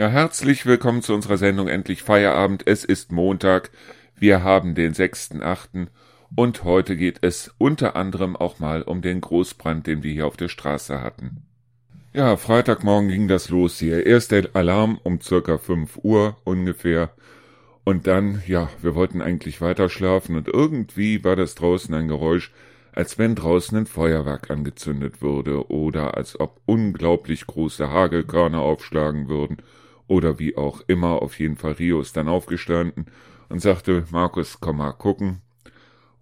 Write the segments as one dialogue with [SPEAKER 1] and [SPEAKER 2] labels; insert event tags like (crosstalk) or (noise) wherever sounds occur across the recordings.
[SPEAKER 1] Ja, herzlich willkommen zu unserer Sendung Endlich Feierabend. Es ist Montag. Wir haben den 6.8. und heute geht es unter anderem auch mal um den Großbrand, den wir hier auf der Straße hatten. Ja, Freitagmorgen ging das los hier. Erst der Alarm um circa 5 Uhr ungefähr. Und dann, ja, wir wollten eigentlich weiter schlafen und irgendwie war das draußen ein Geräusch, als wenn draußen ein Feuerwerk angezündet würde oder als ob unglaublich große Hagelkörner aufschlagen würden oder wie auch immer, auf jeden Fall Rio ist dann aufgestanden und sagte, Markus, komm mal gucken.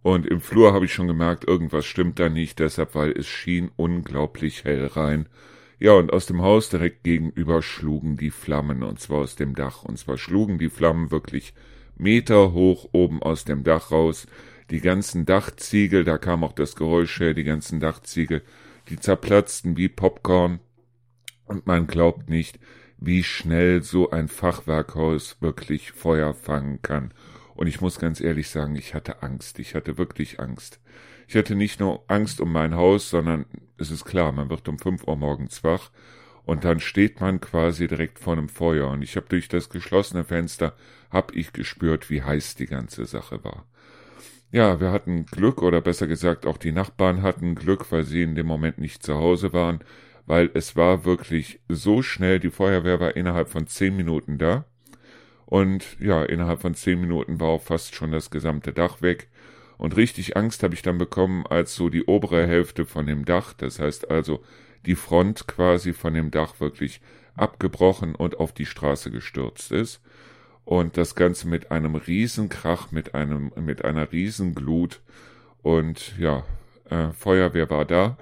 [SPEAKER 1] Und im Flur habe ich schon gemerkt, irgendwas stimmt da nicht, deshalb, weil es schien unglaublich hell rein. Ja, und aus dem Haus direkt gegenüber schlugen die Flammen, und zwar aus dem Dach. Und zwar schlugen die Flammen wirklich Meter hoch oben aus dem Dach raus. Die ganzen Dachziegel, da kam auch das Geräusch her, die ganzen Dachziegel, die zerplatzten wie Popcorn. Und man glaubt nicht, wie schnell so ein Fachwerkhaus wirklich Feuer fangen kann. Und ich muss ganz ehrlich sagen, ich hatte Angst. Ich hatte wirklich Angst. Ich hatte nicht nur Angst um mein Haus, sondern es ist klar, man wird um fünf Uhr morgens wach und dann steht man quasi direkt vor einem Feuer. Und ich habe durch das geschlossene Fenster hab ich gespürt, wie heiß die ganze Sache war. Ja, wir hatten Glück, oder besser gesagt, auch die Nachbarn hatten Glück, weil sie in dem Moment nicht zu Hause waren weil es war wirklich so schnell, die Feuerwehr war innerhalb von zehn Minuten da. Und ja, innerhalb von zehn Minuten war auch fast schon das gesamte Dach weg. Und richtig Angst habe ich dann bekommen, als so die obere Hälfte von dem Dach, das heißt also die Front quasi von dem Dach wirklich abgebrochen und auf die Straße gestürzt ist. Und das Ganze mit einem Riesenkrach, mit einem, mit einer Riesenglut. Und ja, äh, Feuerwehr war da.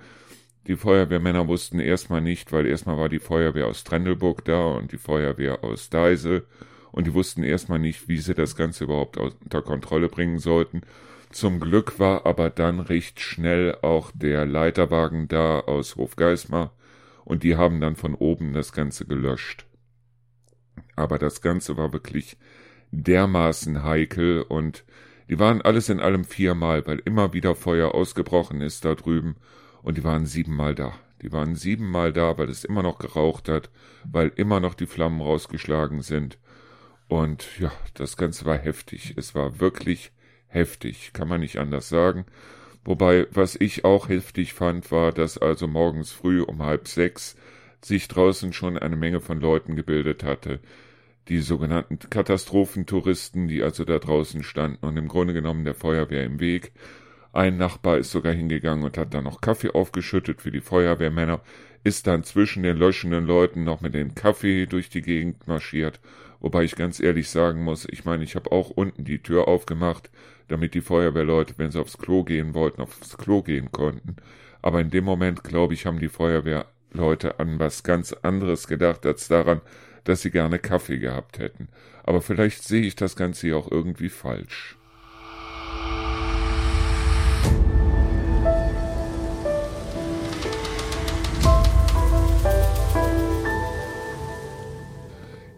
[SPEAKER 1] Die Feuerwehrmänner wussten erstmal nicht, weil erstmal war die Feuerwehr aus Trendelburg da und die Feuerwehr aus Deisel und die wussten erstmal nicht, wie sie das Ganze überhaupt unter Kontrolle bringen sollten. Zum Glück war aber dann recht schnell auch der Leiterwagen da aus Hofgeismar und die haben dann von oben das Ganze gelöscht. Aber das Ganze war wirklich dermaßen heikel und die waren alles in allem viermal, weil immer wieder Feuer ausgebrochen ist da drüben und die waren siebenmal da. Die waren siebenmal da, weil es immer noch geraucht hat, weil immer noch die Flammen rausgeschlagen sind. Und ja, das Ganze war heftig. Es war wirklich heftig, kann man nicht anders sagen. Wobei, was ich auch heftig fand, war, dass also morgens früh um halb sechs sich draußen schon eine Menge von Leuten gebildet hatte. Die sogenannten Katastrophentouristen, die also da draußen standen und im Grunde genommen der Feuerwehr im Weg ein Nachbar ist sogar hingegangen und hat dann noch Kaffee aufgeschüttet für die Feuerwehrmänner, ist dann zwischen den löschenden Leuten noch mit dem Kaffee durch die Gegend marschiert, wobei ich ganz ehrlich sagen muss, ich meine, ich habe auch unten die Tür aufgemacht, damit die Feuerwehrleute, wenn sie aufs Klo gehen wollten, aufs Klo gehen konnten. Aber in dem Moment, glaube ich, haben die Feuerwehrleute an was ganz anderes gedacht, als daran, dass sie gerne Kaffee gehabt hätten. Aber vielleicht sehe ich das Ganze hier auch irgendwie falsch.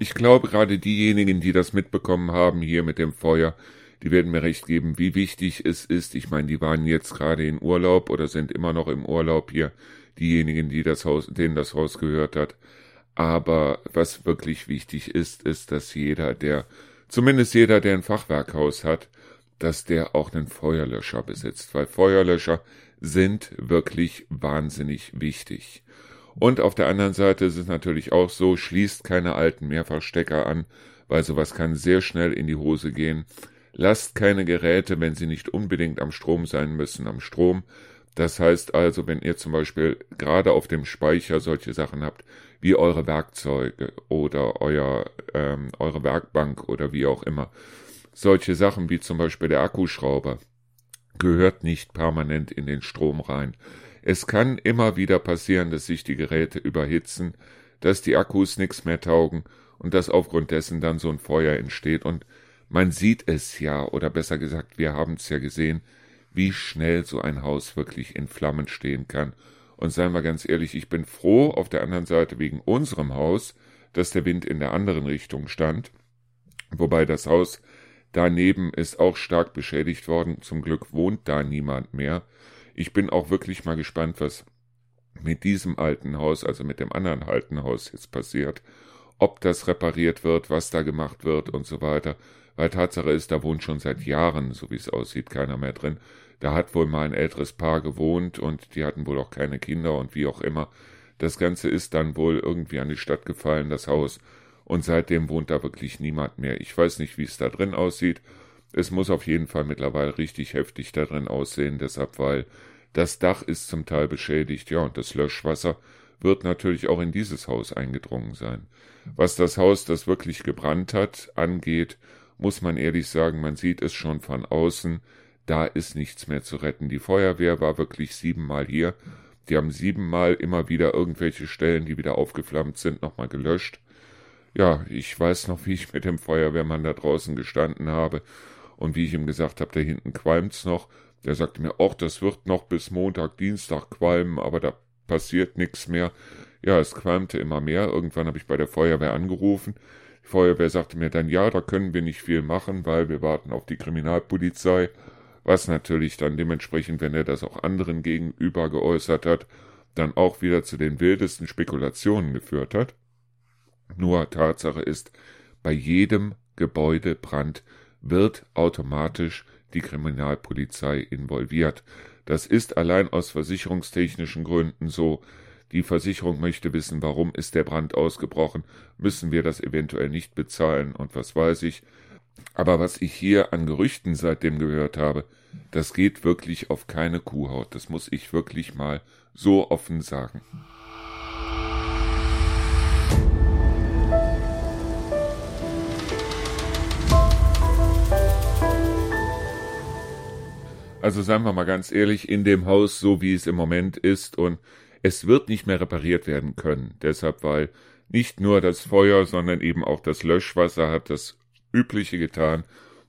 [SPEAKER 1] Ich glaube, gerade diejenigen, die das mitbekommen haben hier mit dem Feuer, die werden mir recht geben, wie wichtig es ist. Ich meine, die waren jetzt gerade in Urlaub oder sind immer noch im Urlaub hier, diejenigen, die das Haus, denen das Haus gehört hat. Aber was wirklich wichtig ist, ist, dass jeder, der, zumindest jeder, der ein Fachwerkhaus hat, dass der auch einen Feuerlöscher besitzt, weil Feuerlöscher sind wirklich wahnsinnig wichtig. Und auf der anderen Seite ist es natürlich auch so, schließt keine alten Mehrfachstecker an, weil sowas kann sehr schnell in die Hose gehen. Lasst keine Geräte, wenn sie nicht unbedingt am Strom sein müssen, am Strom. Das heißt also, wenn ihr zum Beispiel gerade auf dem Speicher solche Sachen habt, wie eure Werkzeuge oder euer, ähm, eure Werkbank oder wie auch immer, solche Sachen wie zum Beispiel der Akkuschrauber, gehört nicht permanent in den Strom rein. Es kann immer wieder passieren, dass sich die Geräte überhitzen, dass die Akkus nichts mehr taugen und dass aufgrund dessen dann so ein Feuer entsteht und man sieht es ja, oder besser gesagt, wir haben es ja gesehen, wie schnell so ein Haus wirklich in Flammen stehen kann. Und seien wir ganz ehrlich, ich bin froh auf der anderen Seite wegen unserem Haus, dass der Wind in der anderen Richtung stand, wobei das Haus daneben ist auch stark beschädigt worden. Zum Glück wohnt da niemand mehr. Ich bin auch wirklich mal gespannt, was mit diesem alten Haus, also mit dem anderen alten Haus jetzt passiert. ob das repariert wird, was da gemacht wird und so weiter. Weil Tatsache ist, da wohnt schon seit Jahren, so wie es aussieht, keiner mehr drin. Da hat wohl mal ein älteres Paar gewohnt und die hatten wohl auch keine Kinder und wie auch immer. Das Ganze ist dann wohl irgendwie an die Stadt gefallen, das Haus. Und seitdem wohnt da wirklich niemand mehr. Ich weiß nicht, wie es da drin aussieht. Es muss auf jeden Fall mittlerweile richtig heftig da drin aussehen, deshalb, weil das Dach ist zum Teil beschädigt, ja, und das Löschwasser wird natürlich auch in dieses Haus eingedrungen sein. Was das Haus, das wirklich gebrannt hat, angeht, muss man ehrlich sagen, man sieht es schon von außen, da ist nichts mehr zu retten. Die Feuerwehr war wirklich siebenmal hier. Die haben siebenmal immer wieder irgendwelche Stellen, die wieder aufgeflammt sind, nochmal gelöscht. Ja, ich weiß noch, wie ich mit dem Feuerwehrmann da draußen gestanden habe und wie ich ihm gesagt habe, da hinten qualmt's noch. Der sagte mir, ach, das wird noch bis Montag, Dienstag qualmen, aber da passiert nichts mehr. Ja, es qualmte immer mehr. Irgendwann habe ich bei der Feuerwehr angerufen. Die Feuerwehr sagte mir dann, ja, da können wir nicht viel machen, weil wir warten auf die Kriminalpolizei. Was natürlich dann dementsprechend, wenn er das auch anderen gegenüber geäußert hat, dann auch wieder zu den wildesten Spekulationen geführt hat. Nur Tatsache ist, bei jedem Gebäudebrand wird automatisch die Kriminalpolizei involviert. Das ist allein aus versicherungstechnischen Gründen so. Die Versicherung möchte wissen, warum ist der Brand ausgebrochen, müssen wir das eventuell nicht bezahlen und was weiß ich. Aber was ich hier an Gerüchten seitdem gehört habe, das geht wirklich auf keine Kuhhaut. Das muss ich wirklich mal so offen sagen. Also seien wir mal ganz ehrlich, in dem Haus, so wie es im Moment ist, und es wird nicht mehr repariert werden können. Deshalb, weil nicht nur das Feuer, sondern eben auch das Löschwasser hat das Übliche getan,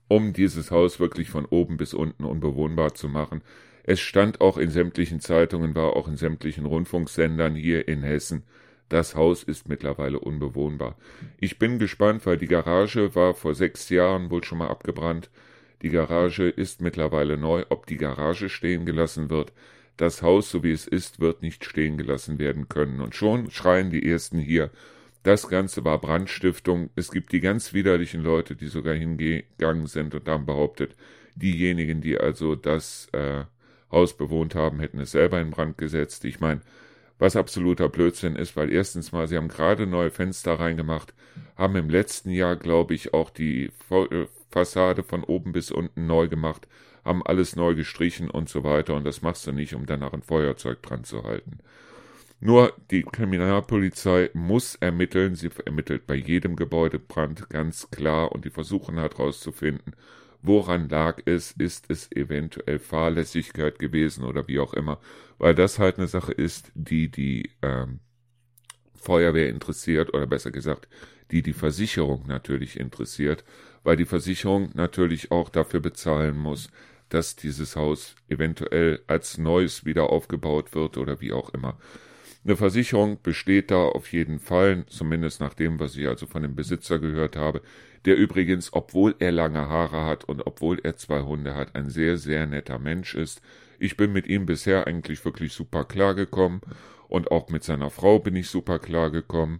[SPEAKER 1] um dieses Haus wirklich von oben bis unten unbewohnbar zu machen. Es stand auch in sämtlichen Zeitungen, war auch in sämtlichen Rundfunksendern hier in Hessen. Das Haus ist mittlerweile unbewohnbar. Ich bin gespannt, weil die Garage war vor sechs Jahren wohl schon mal abgebrannt. Die Garage ist mittlerweile neu. Ob die Garage stehen gelassen wird, das Haus, so wie es ist, wird nicht stehen gelassen werden können. Und schon schreien die Ersten hier, das Ganze war Brandstiftung. Es gibt die ganz widerlichen Leute, die sogar hingegangen sind und haben behauptet, diejenigen, die also das äh, Haus bewohnt haben, hätten es selber in Brand gesetzt. Ich meine, was absoluter Blödsinn ist, weil erstens mal, sie haben gerade neue Fenster reingemacht, haben im letzten Jahr, glaube ich, auch die äh, Fassade von oben bis unten neu gemacht, haben alles neu gestrichen und so weiter. Und das machst du nicht, um danach ein Feuerzeug dran zu halten. Nur die Kriminalpolizei muss ermitteln, sie ermittelt bei jedem Gebäudebrand ganz klar und die versuchen halt herauszufinden, woran lag es, ist es eventuell Fahrlässigkeit gewesen oder wie auch immer, weil das halt eine Sache ist, die die ähm, Feuerwehr interessiert oder besser gesagt, die die Versicherung natürlich interessiert, weil die Versicherung natürlich auch dafür bezahlen muss, dass dieses Haus eventuell als neues wieder aufgebaut wird oder wie auch immer. Eine Versicherung besteht da auf jeden Fall, zumindest nach dem, was ich also von dem Besitzer gehört habe, der übrigens, obwohl er lange Haare hat und obwohl er zwei Hunde hat, ein sehr, sehr netter Mensch ist. Ich bin mit ihm bisher eigentlich wirklich super klargekommen und auch mit seiner Frau bin ich super klargekommen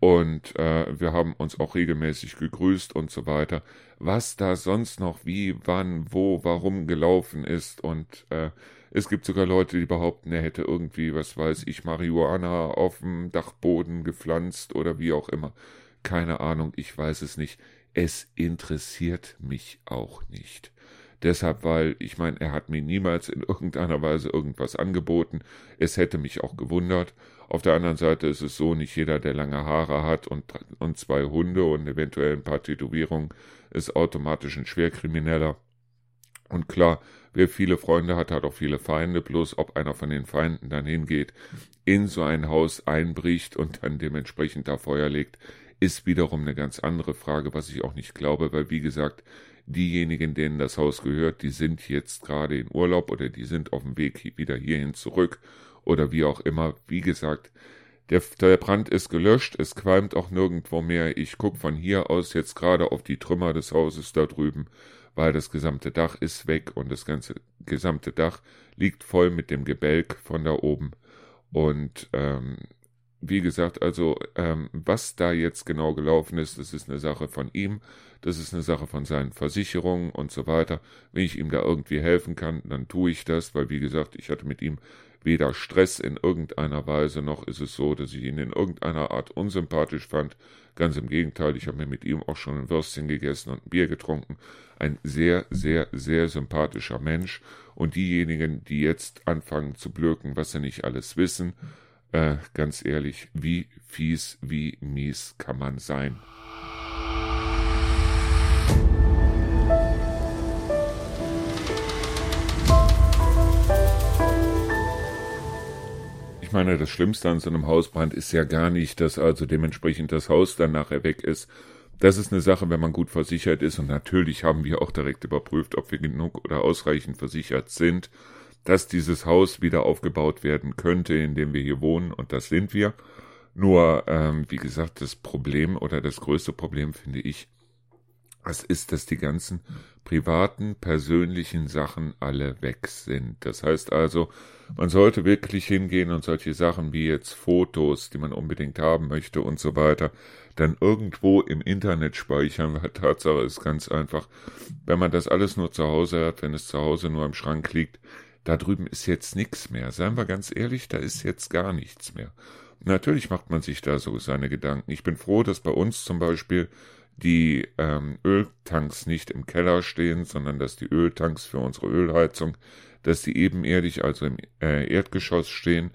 [SPEAKER 1] und äh, wir haben uns auch regelmäßig gegrüßt und so weiter. Was da sonst noch wie, wann, wo, warum gelaufen ist und äh, es gibt sogar Leute, die behaupten, er hätte irgendwie, was weiß ich, Marihuana auf dem Dachboden gepflanzt oder wie auch immer. Keine Ahnung, ich weiß es nicht. Es interessiert mich auch nicht. Deshalb, weil ich meine, er hat mir niemals in irgendeiner Weise irgendwas angeboten. Es hätte mich auch gewundert. Auf der anderen Seite ist es so, nicht jeder, der lange Haare hat und, und zwei Hunde und eventuell ein paar Tätowierungen, ist automatisch ein Schwerkrimineller. Und klar, wer viele Freunde hat, hat auch viele Feinde, bloß ob einer von den Feinden dann hingeht, in so ein Haus einbricht und dann dementsprechend da Feuer legt, ist wiederum eine ganz andere Frage, was ich auch nicht glaube, weil wie gesagt, diejenigen, denen das Haus gehört, die sind jetzt gerade in Urlaub oder die sind auf dem Weg wieder hierhin zurück oder wie auch immer. Wie gesagt, der, der Brand ist gelöscht, es qualmt auch nirgendwo mehr. Ich gucke von hier aus jetzt gerade auf die Trümmer des Hauses da drüben, weil das gesamte Dach ist weg und das ganze gesamte Dach liegt voll mit dem Gebälk von da oben. Und ähm, wie gesagt, also ähm, was da jetzt genau gelaufen ist, das ist eine Sache von ihm, das ist eine Sache von seinen Versicherungen und so weiter. Wenn ich ihm da irgendwie helfen kann, dann tue ich das, weil wie gesagt, ich hatte mit ihm weder Stress in irgendeiner Weise, noch ist es so, dass ich ihn in irgendeiner Art unsympathisch fand. Ganz im Gegenteil, ich habe mir mit ihm auch schon ein Würstchen gegessen und ein Bier getrunken. Ein sehr, sehr, sehr sympathischer Mensch. Und diejenigen, die jetzt anfangen zu blöken, was sie nicht alles wissen, äh, ganz ehrlich, wie fies, wie mies kann man sein? Ich meine, das Schlimmste an so einem Hausbrand ist ja gar nicht, dass also dementsprechend das Haus dann nachher weg ist. Das ist eine Sache, wenn man gut versichert ist. Und natürlich haben wir auch direkt überprüft, ob wir genug oder ausreichend versichert sind, dass dieses Haus wieder aufgebaut werden könnte, in dem wir hier wohnen. Und das sind wir. Nur, ähm, wie gesagt, das Problem oder das größte Problem finde ich, was ist, dass die ganzen privaten, persönlichen Sachen alle weg sind. Das heißt also, man sollte wirklich hingehen und solche Sachen wie jetzt Fotos, die man unbedingt haben möchte und so weiter, dann irgendwo im Internet speichern, weil Tatsache ist ganz einfach, wenn man das alles nur zu Hause hat, wenn es zu Hause nur im Schrank liegt, da drüben ist jetzt nichts mehr. Seien wir ganz ehrlich, da ist jetzt gar nichts mehr. Natürlich macht man sich da so seine Gedanken. Ich bin froh, dass bei uns zum Beispiel die ähm, Öltanks nicht im Keller stehen, sondern dass die Öltanks für unsere Ölheizung, dass die ebenerdig, also im äh, Erdgeschoss stehen,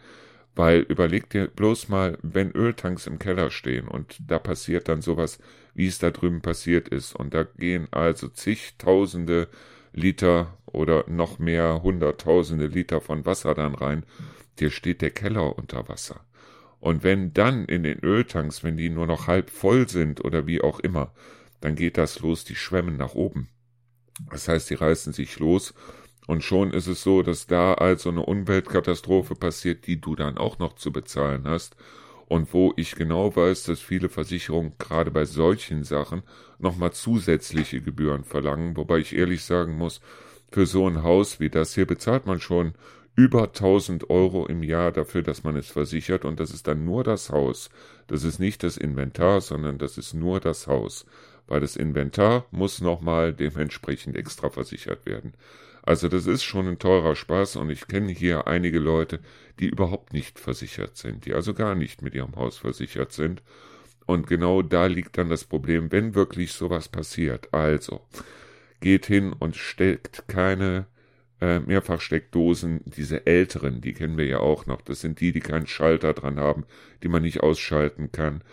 [SPEAKER 1] weil überleg dir bloß mal, wenn Öltanks im Keller stehen und da passiert dann sowas, wie es da drüben passiert ist, und da gehen also zigtausende Liter oder noch mehr hunderttausende Liter von Wasser dann rein, dir steht der Keller unter Wasser. Und wenn dann in den Öltanks, wenn die nur noch halb voll sind oder wie auch immer, dann geht das los, die schwemmen nach oben. Das heißt, die reißen sich los und schon ist es so, dass da also eine Umweltkatastrophe passiert, die du dann auch noch zu bezahlen hast und wo ich genau weiß, dass viele Versicherungen gerade bei solchen Sachen nochmal zusätzliche Gebühren verlangen, wobei ich ehrlich sagen muss, für so ein Haus wie das hier bezahlt man schon über 1000 Euro im Jahr dafür, dass man es versichert und das ist dann nur das Haus. Das ist nicht das Inventar, sondern das ist nur das Haus, weil das Inventar muss nochmal dementsprechend extra versichert werden. Also das ist schon ein teurer Spaß und ich kenne hier einige Leute, die überhaupt nicht versichert sind, die also gar nicht mit ihrem Haus versichert sind. Und genau da liegt dann das Problem, wenn wirklich sowas passiert. Also, geht hin und steckt keine äh, Mehrfachsteckdosen, diese älteren, die kennen wir ja auch noch. Das sind die, die keinen Schalter dran haben, die man nicht ausschalten kann.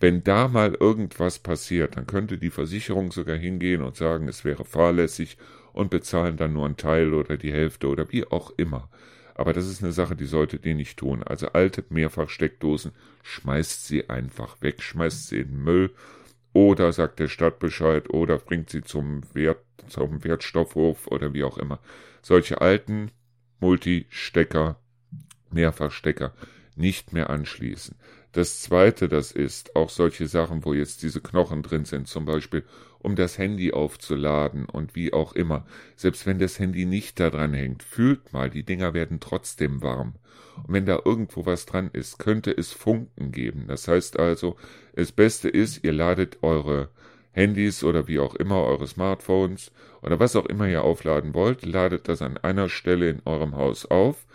[SPEAKER 1] Wenn da mal irgendwas passiert, dann könnte die Versicherung sogar hingehen und sagen, es wäre fahrlässig und bezahlen dann nur einen Teil oder die Hälfte oder wie auch immer. Aber das ist eine Sache, die solltet ihr nicht tun. Also alte Mehrfachsteckdosen, schmeißt sie einfach weg, schmeißt sie in den Müll oder sagt der Stadt Bescheid oder bringt sie zum Wert, zum Wertstoffhof oder wie auch immer. Solche alten Multistecker, Mehrfachstecker nicht mehr anschließen. Das zweite, das ist auch solche Sachen, wo jetzt diese Knochen drin sind, zum Beispiel, um das Handy aufzuladen und wie auch immer. Selbst wenn das Handy nicht da dran hängt, fühlt mal, die Dinger werden trotzdem warm. Und wenn da irgendwo was dran ist, könnte es Funken geben. Das heißt also, das Beste ist, ihr ladet eure Handys oder wie auch immer, eure Smartphones oder was auch immer ihr aufladen wollt, ladet das an einer Stelle in eurem Haus auf.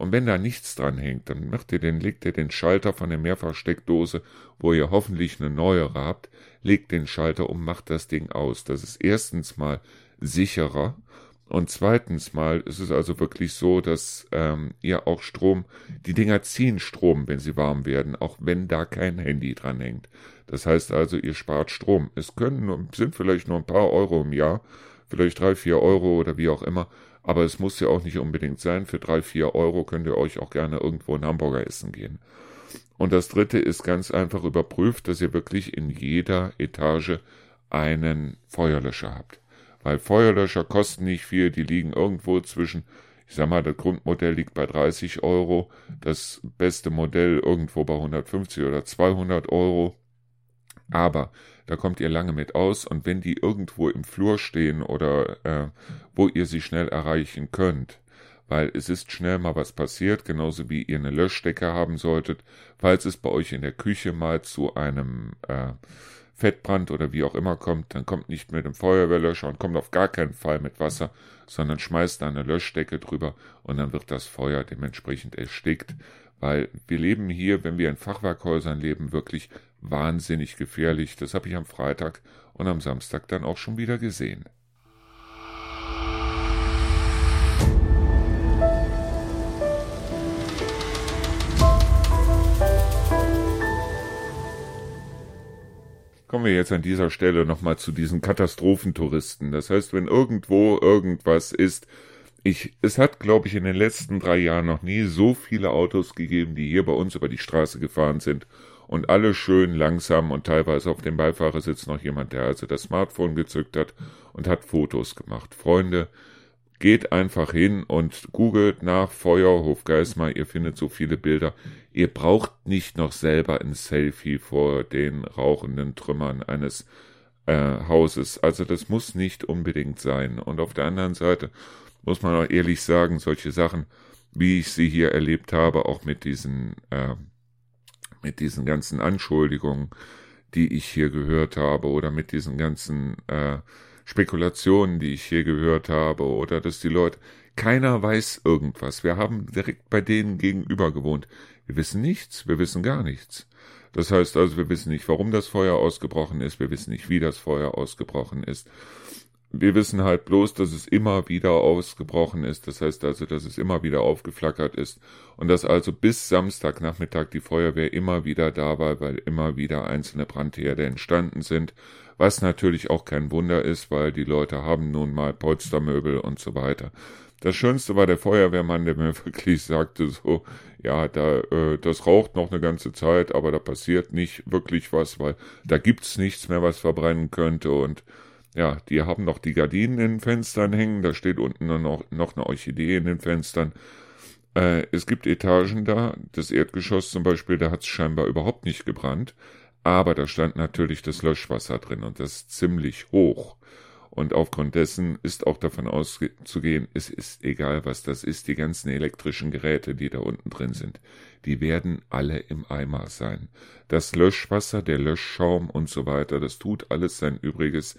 [SPEAKER 1] Und wenn da nichts dran hängt, dann macht ihr den, legt ihr den Schalter von der Mehrfachsteckdose, wo ihr hoffentlich eine neuere habt, legt den Schalter um, macht das Ding aus. Das ist erstens mal sicherer und zweitens mal ist es also wirklich so, dass ähm, ihr auch Strom, die Dinger ziehen Strom, wenn sie warm werden, auch wenn da kein Handy dran hängt. Das heißt also, ihr spart Strom. Es können sind vielleicht nur ein paar Euro im Jahr, vielleicht drei, vier Euro oder wie auch immer, aber es muss ja auch nicht unbedingt sein. Für drei, vier Euro könnt ihr euch auch gerne irgendwo in Hamburger essen gehen. Und das dritte ist ganz einfach überprüft, dass ihr wirklich in jeder Etage einen Feuerlöscher habt weil Feuerlöscher kosten nicht viel, die liegen irgendwo zwischen, ich sag mal, das Grundmodell liegt bei 30 Euro, das beste Modell irgendwo bei 150 oder 200 Euro. Aber da kommt ihr lange mit aus und wenn die irgendwo im Flur stehen oder äh, wo ihr sie schnell erreichen könnt, weil es ist schnell mal was passiert, genauso wie ihr eine Löschdecke haben solltet, falls es bei euch in der Küche mal zu einem äh, Fettbrand oder wie auch immer kommt, dann kommt nicht mit dem Feuerwehrlöscher und kommt auf gar keinen Fall mit Wasser, sondern schmeißt da eine Löschdecke drüber und dann wird das Feuer dementsprechend erstickt, weil wir leben hier, wenn wir in Fachwerkhäusern leben, wirklich wahnsinnig gefährlich. Das habe ich am Freitag und am Samstag dann auch schon wieder gesehen. Kommen wir jetzt an dieser Stelle nochmal zu diesen Katastrophentouristen. Das heißt, wenn irgendwo irgendwas ist, ich, es hat, glaube ich, in den letzten drei Jahren noch nie so viele Autos gegeben, die hier bei uns über die Straße gefahren sind und alle schön langsam und teilweise auf dem Beifahrersitz noch jemand, der also das Smartphone gezückt hat und hat Fotos gemacht. Freunde, Geht einfach hin und googelt nach Feuerhof Geismar, ihr findet so viele Bilder. Ihr braucht nicht noch selber ein Selfie vor den rauchenden Trümmern eines äh, Hauses. Also das muss nicht unbedingt sein. Und auf der anderen Seite muss man auch ehrlich sagen, solche Sachen, wie ich sie hier erlebt habe, auch mit diesen, äh, mit diesen ganzen Anschuldigungen, die ich hier gehört habe, oder mit diesen ganzen äh, Spekulationen, die ich hier gehört habe, oder dass die Leute, keiner weiß irgendwas. Wir haben direkt bei denen gegenüber gewohnt. Wir wissen nichts, wir wissen gar nichts. Das heißt also, wir wissen nicht, warum das Feuer ausgebrochen ist, wir wissen nicht, wie das Feuer ausgebrochen ist. Wir wissen halt bloß, dass es immer wieder ausgebrochen ist. Das heißt also, dass es immer wieder aufgeflackert ist. Und dass also bis Samstagnachmittag die Feuerwehr immer wieder da war, weil immer wieder einzelne Brandherde entstanden sind. Was natürlich auch kein Wunder ist, weil die Leute haben nun mal Polstermöbel und so weiter. Das Schönste war der Feuerwehrmann, der mir (laughs) wirklich sagte so, ja, da, äh, das raucht noch eine ganze Zeit, aber da passiert nicht wirklich was, weil da gibt's nichts mehr, was verbrennen könnte und ja, die haben noch die Gardinen in den Fenstern hängen, da steht unten noch, noch eine Orchidee in den Fenstern. Äh, es gibt Etagen da, das Erdgeschoss zum Beispiel, da hat's scheinbar überhaupt nicht gebrannt, aber da stand natürlich das Löschwasser drin und das ziemlich hoch. Und aufgrund dessen ist auch davon auszugehen, es ist egal, was das ist, die ganzen elektrischen Geräte, die da unten drin sind, die werden alle im Eimer sein. Das Löschwasser, der Löschschaum und so weiter, das tut alles sein Übriges,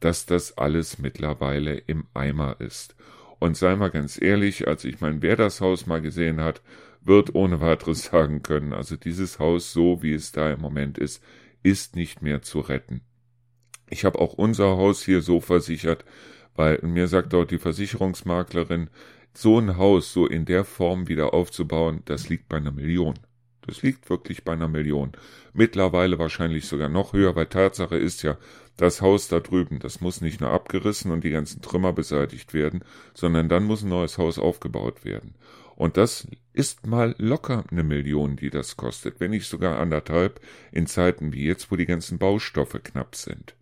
[SPEAKER 1] dass das alles mittlerweile im Eimer ist. Und sei mal ganz ehrlich, also ich meine, wer das Haus mal gesehen hat, wird ohne weiteres (laughs) sagen können, also dieses Haus, so wie es da im Moment ist, ist nicht mehr zu retten. Ich habe auch unser Haus hier so versichert, weil mir sagt auch die Versicherungsmaklerin, so ein Haus so in der Form wieder aufzubauen, das liegt bei einer Million. Das liegt wirklich bei einer Million. Mittlerweile wahrscheinlich sogar noch höher, weil Tatsache ist ja, das Haus da drüben, das muss nicht nur abgerissen und die ganzen Trümmer beseitigt werden, sondern dann muss ein neues Haus aufgebaut werden. Und das ist mal locker eine Million, die das kostet, wenn nicht sogar anderthalb, in Zeiten wie jetzt, wo die ganzen Baustoffe knapp sind.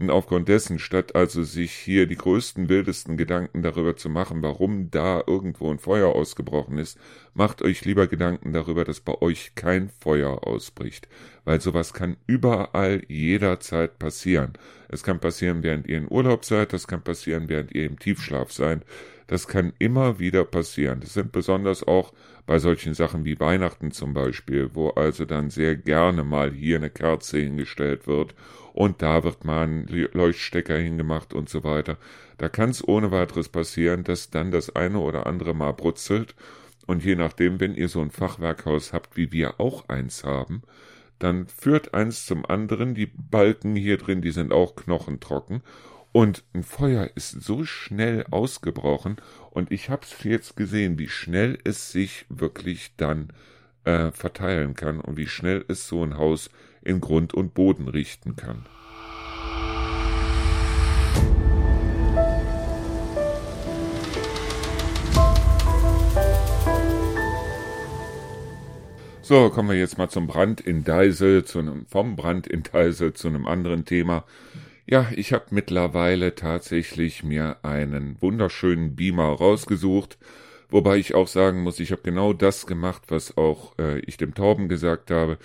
[SPEAKER 1] Und aufgrund dessen, statt also sich hier die größten, wildesten Gedanken darüber zu machen, warum da irgendwo ein Feuer ausgebrochen ist, macht euch lieber Gedanken darüber, dass bei euch kein Feuer ausbricht. Weil sowas kann überall jederzeit passieren. Es kann passieren, während ihr in Urlaub seid, das kann passieren, während ihr im Tiefschlaf seid. Das kann immer wieder passieren. Das sind besonders auch bei solchen Sachen wie Weihnachten zum Beispiel, wo also dann sehr gerne mal hier eine Kerze hingestellt wird und da wird mal ein Leuchtstecker hingemacht und so weiter. Da kann es ohne weiteres passieren, dass dann das eine oder andere mal brutzelt. Und je nachdem, wenn ihr so ein Fachwerkhaus habt, wie wir auch eins haben, dann führt eins zum anderen, die Balken hier drin, die sind auch knochentrocken und ein Feuer ist so schnell ausgebrochen und ich hab's jetzt gesehen, wie schnell es sich wirklich dann äh, verteilen kann und wie schnell es so ein Haus in Grund und Boden richten kann. So, kommen wir jetzt mal zum Brand in Deisel, zu einem, vom Brand in Deisel zu einem anderen Thema. Ja, ich habe mittlerweile tatsächlich mir einen wunderschönen Beamer rausgesucht, wobei ich auch sagen muss, ich habe genau das gemacht, was auch äh, ich dem Tauben gesagt habe.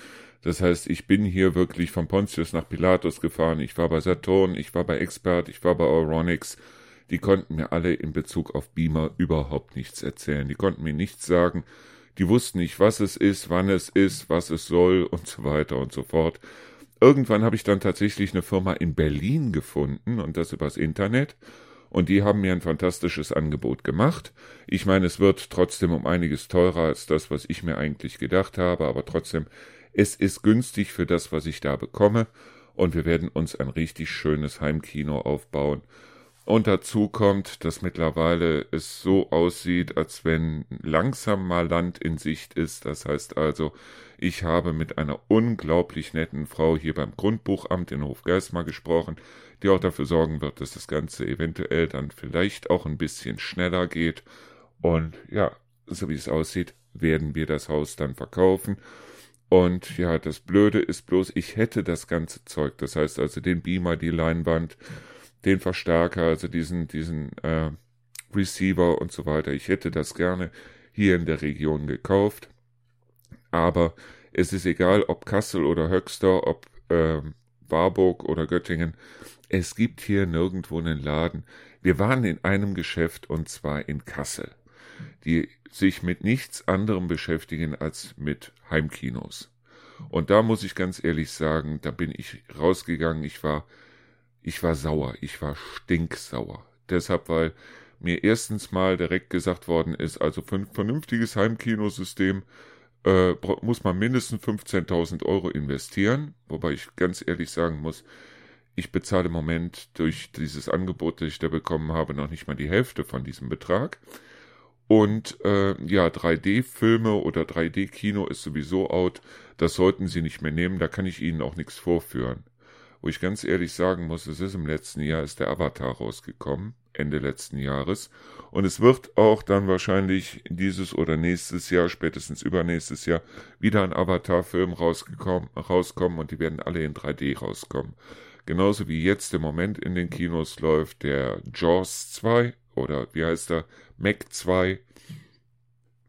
[SPEAKER 1] Das heißt, ich bin hier wirklich von Pontius nach Pilatus gefahren. Ich war bei Saturn, ich war bei Expert, ich war bei Euronics. die konnten mir alle in Bezug auf Beamer überhaupt nichts erzählen. Die konnten mir nichts sagen. Die wussten nicht, was es ist, wann es ist, was es soll und so weiter und so fort. Irgendwann habe ich dann tatsächlich eine Firma in Berlin gefunden und das übers Internet. Und die haben mir ein fantastisches Angebot gemacht. Ich meine, es wird trotzdem um einiges teurer als das, was ich mir eigentlich gedacht habe, aber trotzdem, es ist günstig für das, was ich da bekomme. Und wir werden uns ein richtig schönes Heimkino aufbauen. Und dazu kommt, dass mittlerweile es so aussieht, als wenn langsam mal Land in Sicht ist. Das heißt also, ich habe mit einer unglaublich netten Frau hier beim Grundbuchamt in Hofgeismar gesprochen, die auch dafür sorgen wird, dass das Ganze eventuell dann vielleicht auch ein bisschen schneller geht. Und ja, so wie es aussieht, werden wir das Haus dann verkaufen. Und ja, das Blöde ist bloß, ich hätte das ganze Zeug. Das heißt also den Beamer, die Leinwand, den Verstärker, also diesen, diesen äh, Receiver und so weiter. Ich hätte das gerne hier in der Region gekauft. Aber es ist egal, ob Kassel oder Höxter, ob äh, Warburg oder Göttingen. Es gibt hier nirgendwo einen Laden. Wir waren in einem Geschäft und zwar in Kassel, die sich mit nichts anderem beschäftigen als mit Heimkinos. Und da muss ich ganz ehrlich sagen, da bin ich rausgegangen. Ich war ich war sauer, ich war stinksauer. Deshalb, weil mir erstens mal direkt gesagt worden ist, also für ein vernünftiges Heimkinosystem äh, muss man mindestens 15.000 Euro investieren, wobei ich ganz ehrlich sagen muss, ich bezahle im Moment durch dieses Angebot, das ich da bekommen habe, noch nicht mal die Hälfte von diesem Betrag. Und äh, ja, 3D-Filme oder 3D-Kino ist sowieso out. Das sollten Sie nicht mehr nehmen, da kann ich Ihnen auch nichts vorführen wo ich ganz ehrlich sagen muss, es ist im letzten Jahr ist der Avatar rausgekommen, Ende letzten Jahres. Und es wird auch dann wahrscheinlich dieses oder nächstes Jahr, spätestens übernächstes Jahr, wieder ein Avatar-Film rauskommen und die werden alle in 3D rauskommen. Genauso wie jetzt im Moment in den Kinos läuft der Jaws 2 oder wie heißt der? Mac 2.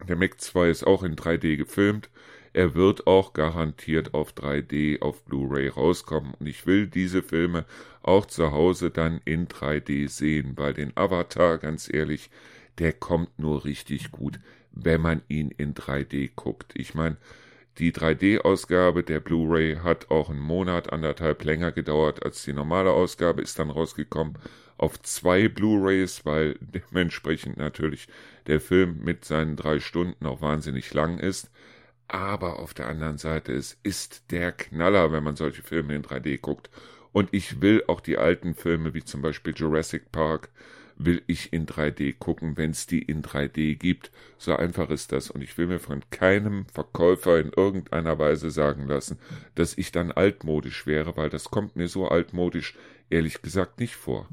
[SPEAKER 1] Der Mac 2 ist auch in 3D gefilmt. Er wird auch garantiert auf 3D, auf Blu-ray rauskommen. Und ich will diese Filme auch zu Hause dann in 3D sehen, weil den Avatar, ganz ehrlich, der kommt nur richtig gut, wenn man ihn in 3D guckt. Ich meine, die 3D-Ausgabe der Blu-ray hat auch einen Monat, anderthalb länger gedauert als die normale Ausgabe, ist dann rausgekommen auf zwei Blu-rays, weil (laughs) dementsprechend natürlich der Film mit seinen drei Stunden auch wahnsinnig lang ist. Aber auf der anderen Seite, es ist der Knaller, wenn man solche Filme in 3D guckt. Und ich will auch die alten Filme, wie zum Beispiel Jurassic Park, will ich in 3D gucken, wenn es die in 3D gibt. So einfach ist das. Und ich will mir von keinem Verkäufer in irgendeiner Weise sagen lassen, dass ich dann altmodisch wäre, weil das kommt mir so altmodisch ehrlich gesagt nicht vor.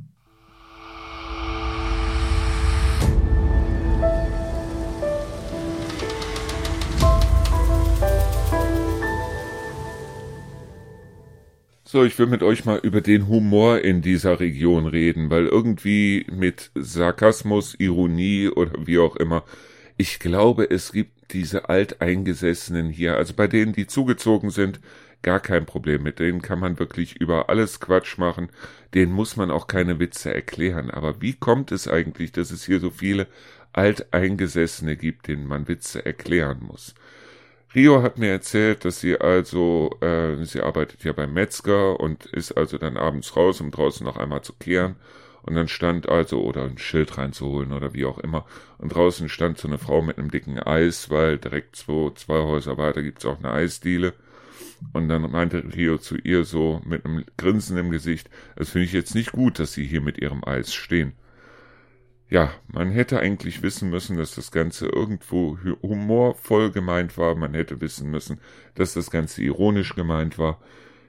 [SPEAKER 1] So, ich will mit euch mal über den Humor in dieser Region reden, weil irgendwie mit Sarkasmus, Ironie oder wie auch immer, ich glaube, es gibt diese Alteingesessenen hier, also bei denen, die zugezogen sind, gar kein Problem. Mit denen kann man wirklich über alles Quatsch machen. Denen muss man auch keine Witze erklären. Aber wie kommt es eigentlich, dass es hier so viele Alteingesessene gibt, denen man Witze erklären muss? Rio hat mir erzählt, dass sie also, äh, sie arbeitet ja beim Metzger und ist also dann abends raus, um draußen noch einmal zu kehren. Und dann stand also, oder ein Schild reinzuholen oder wie auch immer. Und draußen stand so eine Frau mit einem dicken Eis, weil direkt zwei, zwei Häuser weiter gibt's auch eine Eisdiele. Und dann meinte Rio zu ihr so mit einem Grinsen im Gesicht, das finde ich jetzt nicht gut, dass Sie hier mit Ihrem Eis stehen. Ja, man hätte eigentlich wissen müssen, dass das Ganze irgendwo humorvoll gemeint war. Man hätte wissen müssen, dass das Ganze ironisch gemeint war.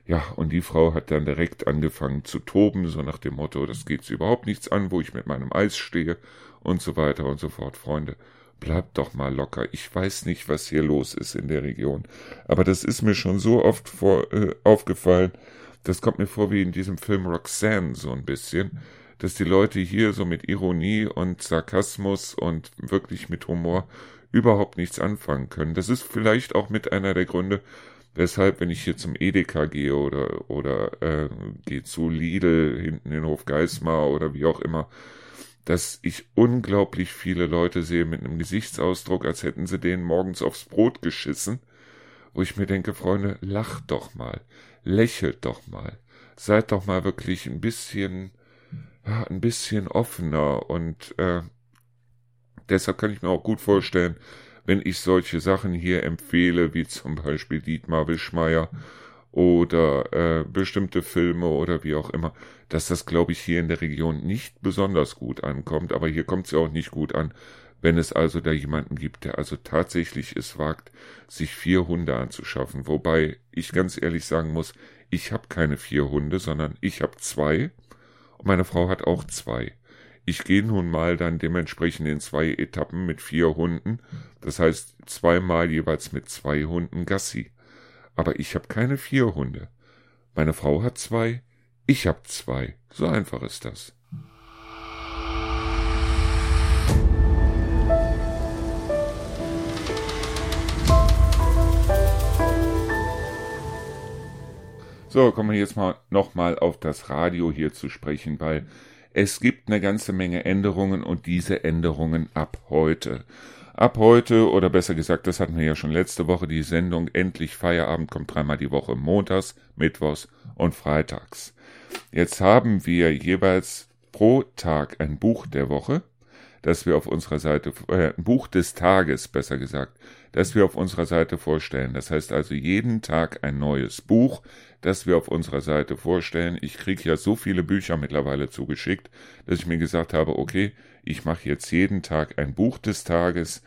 [SPEAKER 1] Ja, und die Frau hat dann direkt angefangen zu toben, so nach dem Motto, das geht's überhaupt nichts an, wo ich mit meinem Eis stehe und so weiter und so fort. Freunde, bleibt doch mal locker. Ich weiß nicht, was hier los ist in der Region. Aber das ist mir schon so oft vor, äh, aufgefallen. Das kommt mir vor wie in diesem Film Roxanne so ein bisschen dass die Leute hier so mit Ironie und Sarkasmus und wirklich mit Humor überhaupt nichts anfangen können. Das ist vielleicht auch mit einer der Gründe, weshalb, wenn ich hier zum Edeka gehe oder, oder äh, gehe zu Lidl hinten in Hofgeismar oder wie auch immer, dass ich unglaublich viele Leute sehe mit einem Gesichtsausdruck, als hätten sie denen morgens aufs Brot geschissen, wo ich mir denke, Freunde, lacht doch mal, lächelt doch mal, seid doch mal wirklich ein bisschen, ein bisschen offener und äh, deshalb kann ich mir auch gut vorstellen, wenn ich solche Sachen hier empfehle, wie zum Beispiel Dietmar Wischmeier oder äh, bestimmte Filme oder wie auch immer, dass das, glaube ich, hier in der Region nicht besonders gut ankommt. Aber hier kommt es ja auch nicht gut an, wenn es also da jemanden gibt, der also tatsächlich es wagt, sich vier Hunde anzuschaffen. Wobei ich ganz ehrlich sagen muss, ich habe keine vier Hunde, sondern ich habe zwei meine Frau hat auch zwei. Ich gehe nun mal dann dementsprechend in zwei Etappen mit vier Hunden, das heißt zweimal jeweils mit zwei Hunden Gassi aber ich habe keine vier Hunde. Meine Frau hat zwei, ich habe zwei. So einfach ist das. So, kommen wir jetzt mal nochmal auf das Radio hier zu sprechen, weil es gibt eine ganze Menge Änderungen und diese Änderungen ab heute. Ab heute, oder besser gesagt, das hatten wir ja schon letzte Woche, die Sendung Endlich Feierabend kommt dreimal die Woche, montags, mittwochs und freitags. Jetzt haben wir jeweils pro Tag ein Buch der Woche, das wir auf unserer Seite, äh, ein Buch des Tages, besser gesagt, das wir auf unserer Seite vorstellen. Das heißt also jeden Tag ein neues Buch, das wir auf unserer Seite vorstellen. Ich kriege ja so viele Bücher mittlerweile zugeschickt, dass ich mir gesagt habe, okay, ich mache jetzt jeden Tag ein Buch des Tages,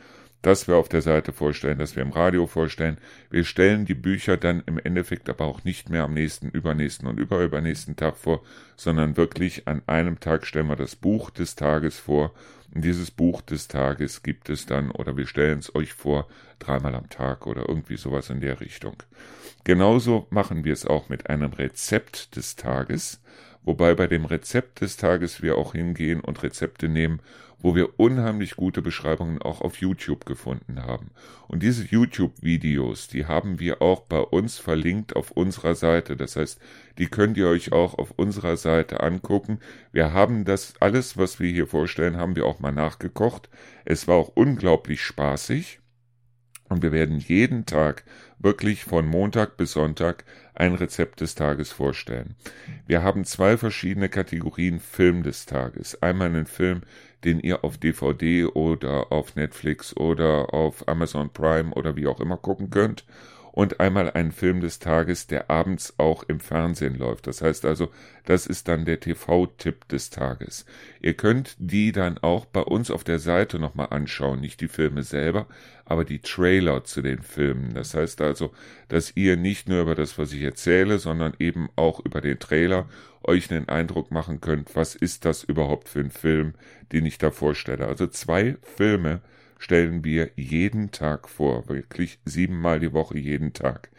[SPEAKER 1] das wir auf der Seite vorstellen, das wir im Radio vorstellen. Wir stellen die Bücher dann im Endeffekt aber auch nicht mehr am nächsten, übernächsten und überübernächsten Tag vor, sondern wirklich an einem Tag stellen wir das Buch des Tages vor. Und dieses Buch des Tages gibt es dann, oder wir stellen es euch vor, dreimal am Tag oder irgendwie sowas in der Richtung. Genauso machen wir es auch mit einem Rezept des Tages wobei bei dem Rezept des Tages wir auch hingehen und Rezepte nehmen, wo wir unheimlich gute Beschreibungen auch auf YouTube gefunden haben. Und diese YouTube-Videos, die haben wir auch bei uns verlinkt auf unserer Seite. Das heißt, die könnt ihr euch auch auf unserer Seite angucken. Wir haben das alles, was wir hier vorstellen, haben wir auch mal nachgekocht. Es war auch unglaublich spaßig. Und wir werden jeden Tag, wirklich von Montag bis Sonntag, ein Rezept des Tages vorstellen. Wir haben zwei verschiedene Kategorien Film des Tages. Einmal einen Film, den ihr auf DVD oder auf Netflix oder auf Amazon Prime oder wie auch immer gucken könnt und einmal einen Film des Tages, der abends auch im Fernsehen läuft. Das heißt also, das ist dann der TV-Tipp des Tages. Ihr könnt die dann auch bei uns auf der Seite nochmal anschauen, nicht die Filme selber, aber die Trailer zu den Filmen. Das heißt also, dass ihr nicht nur über das, was ich erzähle, sondern eben auch über den Trailer euch einen Eindruck machen könnt, was ist das überhaupt für ein Film, den ich da vorstelle. Also zwei Filme, stellen wir jeden Tag vor, wirklich siebenmal die Woche jeden Tag.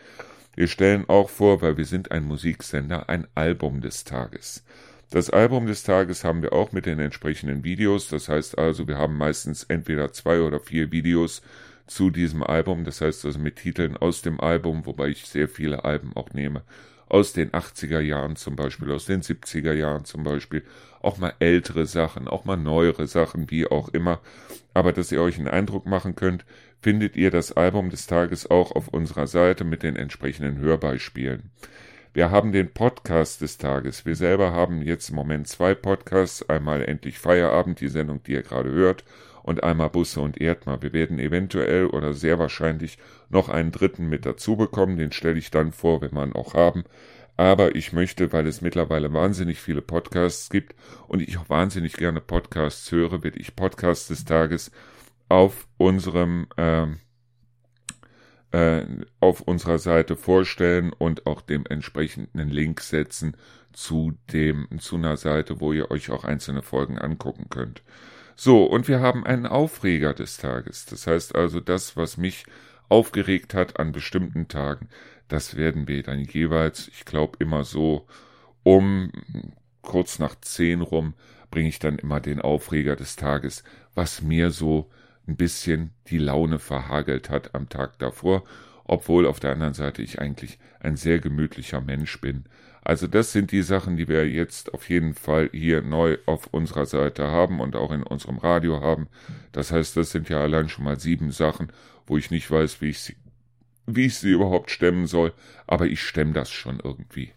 [SPEAKER 1] Wir stellen auch vor, weil wir sind ein Musiksender, ein Album des Tages. Das Album des Tages haben wir auch mit den entsprechenden Videos. Das heißt also, wir haben meistens entweder zwei oder vier Videos zu diesem Album. Das heißt also mit Titeln aus dem Album, wobei ich sehr viele Alben auch nehme aus den 80er Jahren zum Beispiel, aus den 70er Jahren zum Beispiel, auch mal ältere Sachen, auch mal neuere Sachen, wie auch immer. Aber dass ihr euch einen Eindruck machen könnt, findet ihr das Album des Tages auch auf unserer Seite mit den entsprechenden Hörbeispielen. Wir haben den Podcast des Tages. Wir selber haben jetzt im Moment zwei Podcasts. Einmal endlich Feierabend, die Sendung, die ihr gerade hört, und einmal Busse und Erdmar. Wir werden eventuell oder sehr wahrscheinlich noch einen dritten mit dazu bekommen, den stelle ich dann vor, wenn wir ihn auch haben. Aber ich möchte, weil es mittlerweile wahnsinnig viele Podcasts gibt und ich auch wahnsinnig gerne Podcasts höre, werde ich Podcasts des Tages auf unserem äh, äh, auf unserer Seite vorstellen und auch dem entsprechenden Link setzen zu dem zu einer Seite, wo ihr euch auch einzelne Folgen angucken könnt. So, und wir haben einen Aufreger des Tages. Das heißt also, das, was mich aufgeregt hat an bestimmten Tagen, das werden wir dann jeweils, ich glaube immer so um kurz nach zehn rum, bringe ich dann immer den Aufreger des Tages, was mir so ein bisschen die Laune verhagelt hat am Tag davor, obwohl auf der anderen Seite ich eigentlich ein sehr gemütlicher Mensch bin. Also das sind die Sachen, die wir jetzt auf jeden Fall hier neu auf unserer Seite haben und auch in unserem Radio haben. Das heißt, das sind ja allein schon mal sieben Sachen, wo ich nicht weiß, wie ich sie, wie ich sie überhaupt stemmen soll, aber ich stemme das schon irgendwie.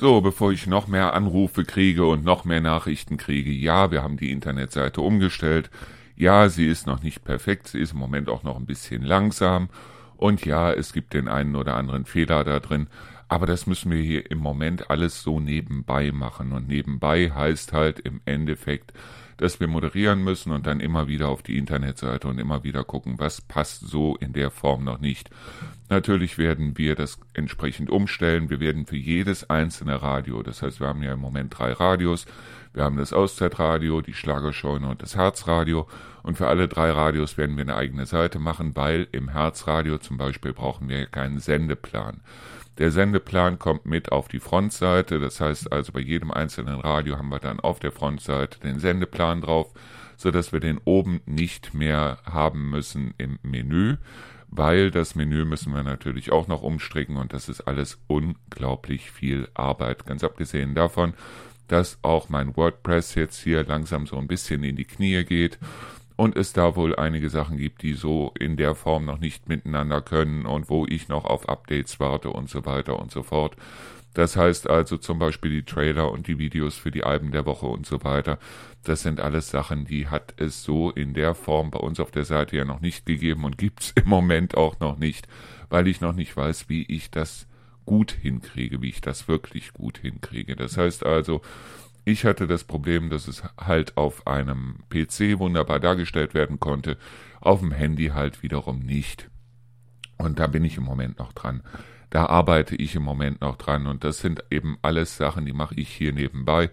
[SPEAKER 1] So, bevor ich noch mehr Anrufe kriege und noch mehr Nachrichten kriege, ja, wir haben die Internetseite umgestellt. Ja, sie ist noch nicht perfekt, sie ist im Moment auch noch ein bisschen langsam. Und ja, es gibt den einen oder anderen Fehler da drin. Aber das müssen wir hier im Moment alles so nebenbei machen. Und nebenbei heißt halt im Endeffekt, dass wir moderieren müssen und dann immer wieder auf die Internetseite und immer wieder gucken, was passt so in der Form noch nicht. Natürlich werden wir das entsprechend umstellen. Wir werden für jedes einzelne Radio, das heißt, wir haben ja im Moment drei Radios, wir haben das Auszeitradio, die Schlagerscheune und das Herzradio. Und für alle drei Radios werden wir eine eigene Seite machen, weil im Herzradio zum Beispiel brauchen wir keinen Sendeplan. Der Sendeplan kommt mit auf die Frontseite, das heißt also bei jedem einzelnen Radio haben wir dann auf der Frontseite den Sendeplan drauf, so dass wir den oben nicht mehr haben müssen im Menü, weil das Menü müssen wir natürlich auch noch umstricken und das ist alles unglaublich viel Arbeit. Ganz abgesehen davon, dass auch mein WordPress jetzt hier langsam so ein bisschen in die Knie geht und es da wohl einige Sachen gibt, die so in der Form noch nicht miteinander können und wo ich noch auf Updates warte und so weiter und so fort. Das heißt also zum Beispiel die Trailer und die Videos für die Alben der Woche und so weiter. Das sind alles Sachen, die hat es so in der Form bei uns auf der Seite ja noch nicht gegeben und gibt's (laughs) im Moment auch noch nicht, weil ich noch nicht weiß, wie ich das gut hinkriege, wie ich das wirklich gut hinkriege. Das heißt also, ich hatte das Problem, dass es halt auf einem PC wunderbar dargestellt werden konnte, auf dem Handy halt wiederum nicht. Und da bin ich im Moment noch dran. Da arbeite ich im Moment noch dran und das sind eben alles Sachen, die mache ich hier nebenbei.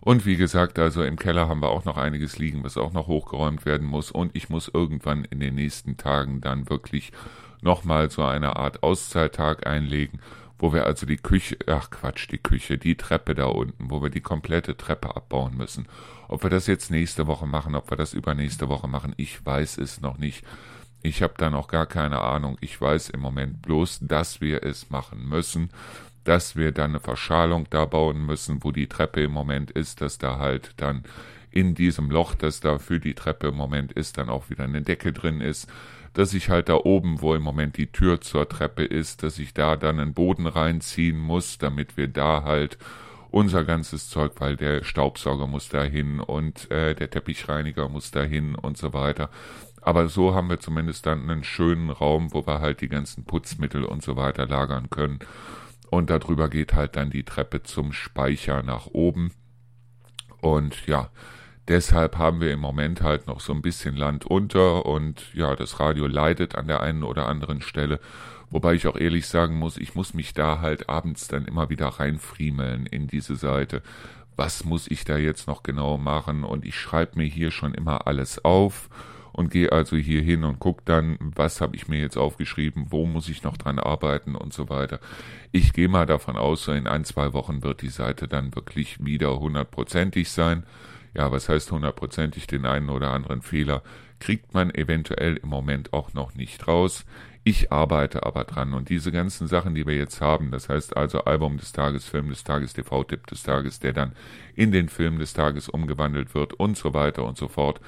[SPEAKER 1] Und wie gesagt, also im Keller haben wir auch noch einiges liegen, was auch noch hochgeräumt werden muss. Und ich muss irgendwann in den nächsten Tagen dann wirklich nochmal so eine Art Auszeittag einlegen, wo wir also die Küche, ach Quatsch, die Küche, die Treppe da unten, wo wir die komplette Treppe abbauen müssen. Ob wir das jetzt nächste Woche machen, ob wir das übernächste Woche machen, ich weiß es noch nicht. Ich habe da noch gar keine Ahnung. Ich weiß im Moment bloß, dass wir es machen müssen, dass wir dann eine Verschalung da bauen müssen, wo die Treppe im Moment ist, dass da halt dann in diesem Loch, das da für die Treppe im Moment ist, dann auch wieder eine Decke drin ist dass ich halt da oben, wo im Moment die Tür zur Treppe ist, dass ich da dann einen Boden reinziehen muss, damit wir da halt unser ganzes Zeug, weil der Staubsauger muss dahin und äh, der Teppichreiniger muss dahin und so weiter. Aber so haben wir zumindest dann einen schönen Raum, wo wir halt die ganzen Putzmittel und so weiter lagern können. Und darüber geht halt dann die Treppe zum Speicher nach oben. Und ja, Deshalb haben wir im Moment halt noch so ein bisschen Land unter und ja, das Radio leidet an der einen oder anderen Stelle. Wobei ich auch ehrlich sagen muss, ich muss mich da halt abends dann immer wieder reinfriemeln in diese Seite. Was muss ich da jetzt noch genau machen? Und ich schreibe mir hier schon immer alles auf und gehe also hier hin und gucke dann, was habe ich mir jetzt aufgeschrieben, wo muss ich noch dran arbeiten und so weiter. Ich gehe mal davon aus, so in ein, zwei Wochen wird die Seite dann wirklich wieder hundertprozentig sein ja, was heißt hundertprozentig den einen oder anderen Fehler, kriegt man eventuell im Moment auch noch nicht raus. Ich arbeite aber dran und diese ganzen Sachen, die wir jetzt haben, das heißt also Album des Tages, Film des Tages, TV-Tipp des Tages, der dann in den Film des Tages umgewandelt wird und so weiter und so fort.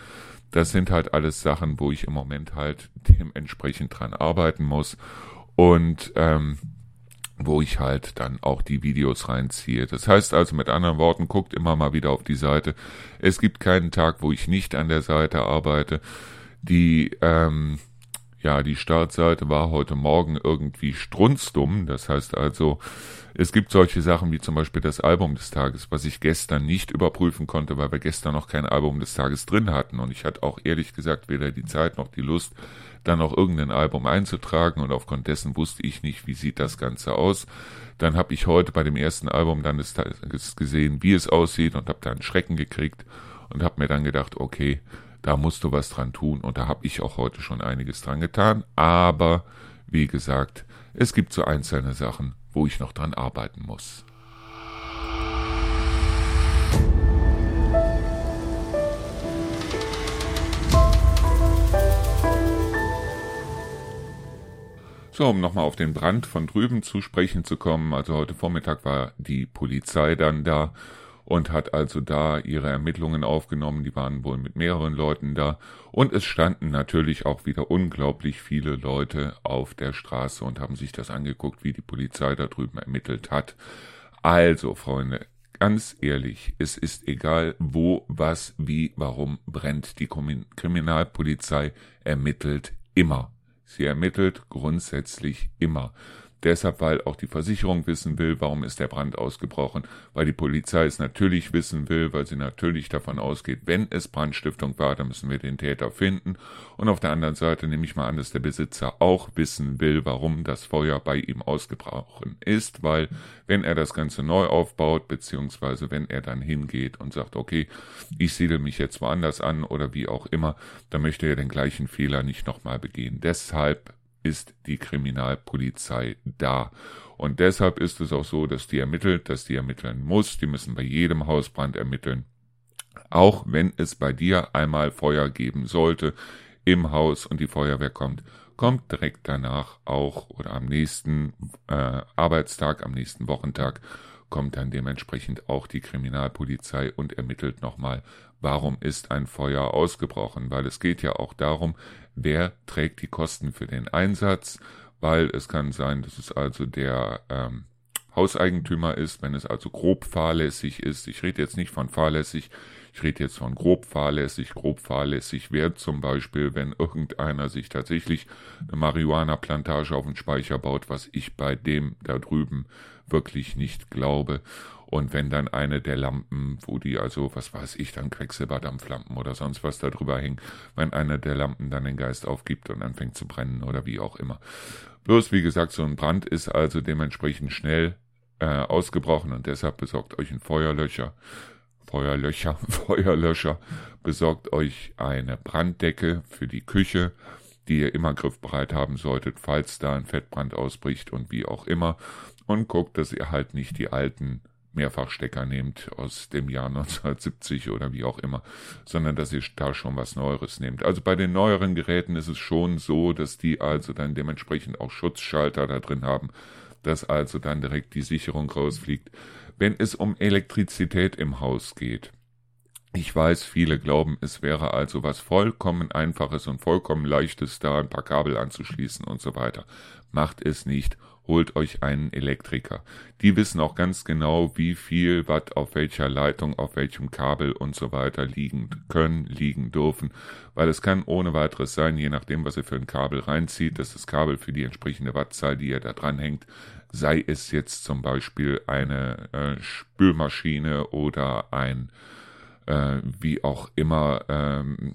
[SPEAKER 1] Das sind halt alles Sachen, wo ich im Moment halt dementsprechend dran arbeiten muss. Und ähm, wo ich halt dann auch die Videos reinziehe. Das heißt also mit anderen Worten, guckt immer mal wieder auf die Seite. Es gibt keinen Tag, wo ich nicht an der Seite arbeite. Die, ähm, ja, die Startseite war heute Morgen irgendwie strunzdumm. Das heißt also, es gibt solche Sachen wie zum Beispiel das Album des Tages, was ich gestern nicht überprüfen konnte, weil wir gestern noch kein Album des Tages drin hatten. Und ich hatte auch ehrlich gesagt weder die Zeit noch die Lust, dann noch irgendein Album einzutragen und aufgrund dessen wusste ich nicht, wie sieht das Ganze aus. Dann habe ich heute bei dem ersten Album dann des Tages gesehen, wie es aussieht und habe da einen Schrecken gekriegt und habe mir dann gedacht, okay, da musst du was dran tun und da habe ich auch heute schon einiges dran getan, aber wie gesagt, es gibt so einzelne Sachen, wo ich noch dran arbeiten muss. So, um nochmal auf den Brand von drüben zu sprechen zu kommen. Also heute Vormittag war die Polizei dann da und hat also da ihre Ermittlungen aufgenommen. Die waren wohl mit mehreren Leuten da. Und es standen natürlich auch wieder unglaublich viele Leute auf der Straße und haben sich das angeguckt, wie die Polizei da drüben ermittelt hat. Also, Freunde, ganz ehrlich, es ist egal, wo, was, wie, warum brennt. Die Kriminalpolizei ermittelt immer. Sie ermittelt grundsätzlich immer. Deshalb, weil auch die Versicherung wissen will, warum ist der Brand ausgebrochen, weil die Polizei es natürlich wissen will, weil sie natürlich davon ausgeht, wenn es Brandstiftung war, dann müssen wir den Täter finden. Und auf der anderen Seite nehme ich mal an, dass der Besitzer auch wissen will, warum das Feuer bei ihm ausgebrochen ist, weil wenn er das Ganze neu aufbaut, beziehungsweise wenn er dann hingeht und sagt, okay, ich siedle mich jetzt woanders an oder wie auch immer, dann möchte er den gleichen Fehler nicht nochmal begehen. Deshalb ist die Kriminalpolizei da. Und deshalb ist es auch so, dass die ermittelt, dass die ermitteln muss. Die müssen bei jedem Hausbrand ermitteln. Auch wenn es bei dir einmal Feuer geben sollte im Haus und die Feuerwehr kommt, kommt direkt danach auch oder am nächsten äh, Arbeitstag, am nächsten Wochentag kommt dann dementsprechend auch die Kriminalpolizei und ermittelt nochmal, warum ist ein Feuer ausgebrochen, weil es geht ja auch darum, wer trägt die Kosten für den Einsatz, weil es kann sein, dass es also der ähm, Hauseigentümer ist, wenn es also grob fahrlässig ist. Ich rede jetzt nicht von fahrlässig, ich rede jetzt von grob fahrlässig. Grob fahrlässig wäre zum Beispiel, wenn irgendeiner sich tatsächlich eine Marihuana-Plantage auf den Speicher baut, was ich bei dem da drüben wirklich nicht glaube. Und wenn dann eine der Lampen, wo die also, was weiß ich, dann Quecksilberdampflampen oder sonst was da drüber hängen, wenn eine der Lampen dann den Geist aufgibt und anfängt zu brennen oder wie auch immer. Bloß, wie gesagt, so ein Brand ist also dementsprechend schnell äh, ausgebrochen und deshalb besorgt euch ein Feuerlöcher. Feuerlöcher, (laughs) Feuerlöscher, besorgt euch eine Branddecke für die Küche, die ihr immer griffbereit haben solltet, falls da ein Fettbrand ausbricht und wie auch immer. Und guckt, dass ihr halt nicht die alten Mehrfachstecker nehmt aus dem Jahr 1970 oder wie auch immer, sondern dass ihr da schon was Neueres nehmt. Also bei den neueren Geräten ist es schon so, dass die also dann dementsprechend auch Schutzschalter da drin haben, dass also dann direkt die Sicherung rausfliegt. Wenn es um Elektrizität im Haus geht, ich weiß, viele glauben, es wäre also was vollkommen einfaches und vollkommen leichtes, da ein paar Kabel anzuschließen und so weiter. Macht es nicht holt euch einen Elektriker. Die wissen auch ganz genau, wie viel Watt auf welcher Leitung, auf welchem Kabel und so weiter liegen können, liegen dürfen, weil es kann ohne weiteres sein, je nachdem, was ihr für ein Kabel reinzieht, dass das Kabel für die entsprechende Wattzahl, die ihr da dran hängt, sei es jetzt zum Beispiel eine äh, Spülmaschine oder ein äh, wie auch immer ähm,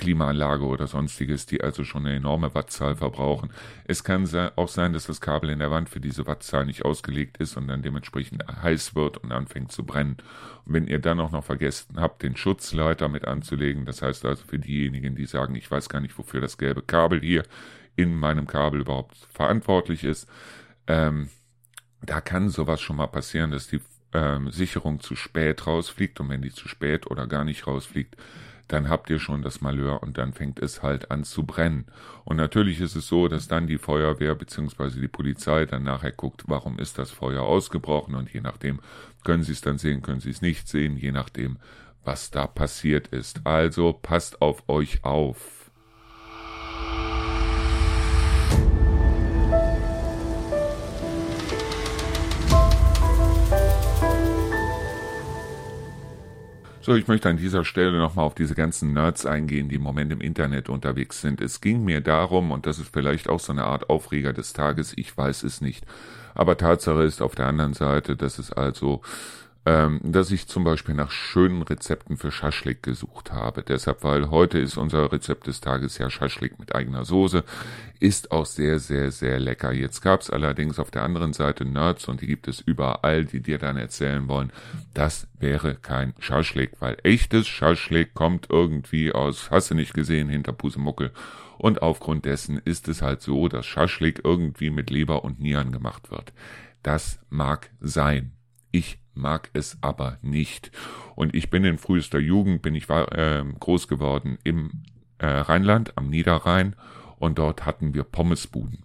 [SPEAKER 1] Klimaanlage oder sonstiges, die also schon eine enorme Wattzahl verbrauchen. Es kann auch sein, dass das Kabel in der Wand für diese Wattzahl nicht ausgelegt ist und dann dementsprechend heiß wird und anfängt zu brennen. Und wenn ihr dann auch noch vergessen habt, den Schutzleiter mit anzulegen, das heißt also für diejenigen, die sagen, ich weiß gar nicht, wofür das gelbe Kabel hier in meinem Kabel überhaupt verantwortlich ist, ähm, da kann sowas schon mal passieren, dass die ähm, Sicherung zu spät rausfliegt und wenn die zu spät oder gar nicht rausfliegt, dann habt ihr schon das Malheur und dann fängt es halt an zu brennen. Und natürlich ist es so, dass dann die Feuerwehr bzw. die Polizei dann nachher guckt, warum ist das Feuer ausgebrochen und je nachdem können sie es dann sehen, können sie es nicht sehen, je nachdem, was da passiert ist. Also passt auf euch auf. So, ich möchte an dieser Stelle nochmal auf diese ganzen Nerds eingehen, die im Moment im Internet unterwegs sind. Es ging mir darum, und das ist vielleicht auch so eine Art Aufreger des Tages, ich weiß es nicht. Aber Tatsache ist auf der anderen Seite, dass es also ähm, dass ich zum Beispiel nach schönen Rezepten für Schaschlik gesucht habe. Deshalb, weil heute ist unser Rezept des Tages ja Schaschlik mit eigener Soße. Ist auch sehr, sehr, sehr lecker. Jetzt gab's allerdings auf der anderen Seite Nerds und die gibt es überall, die dir dann erzählen wollen, das wäre kein Schaschlik, weil echtes Schaschlik kommt irgendwie aus, hast du nicht gesehen, hinter Pusemuckel. Und aufgrund dessen ist es halt so, dass Schaschlik irgendwie mit Leber und Nieren gemacht wird. Das mag sein. Ich mag es aber nicht. Und ich bin in frühester Jugend, bin ich äh, groß geworden im äh, Rheinland, am Niederrhein, und dort hatten wir Pommesbuden.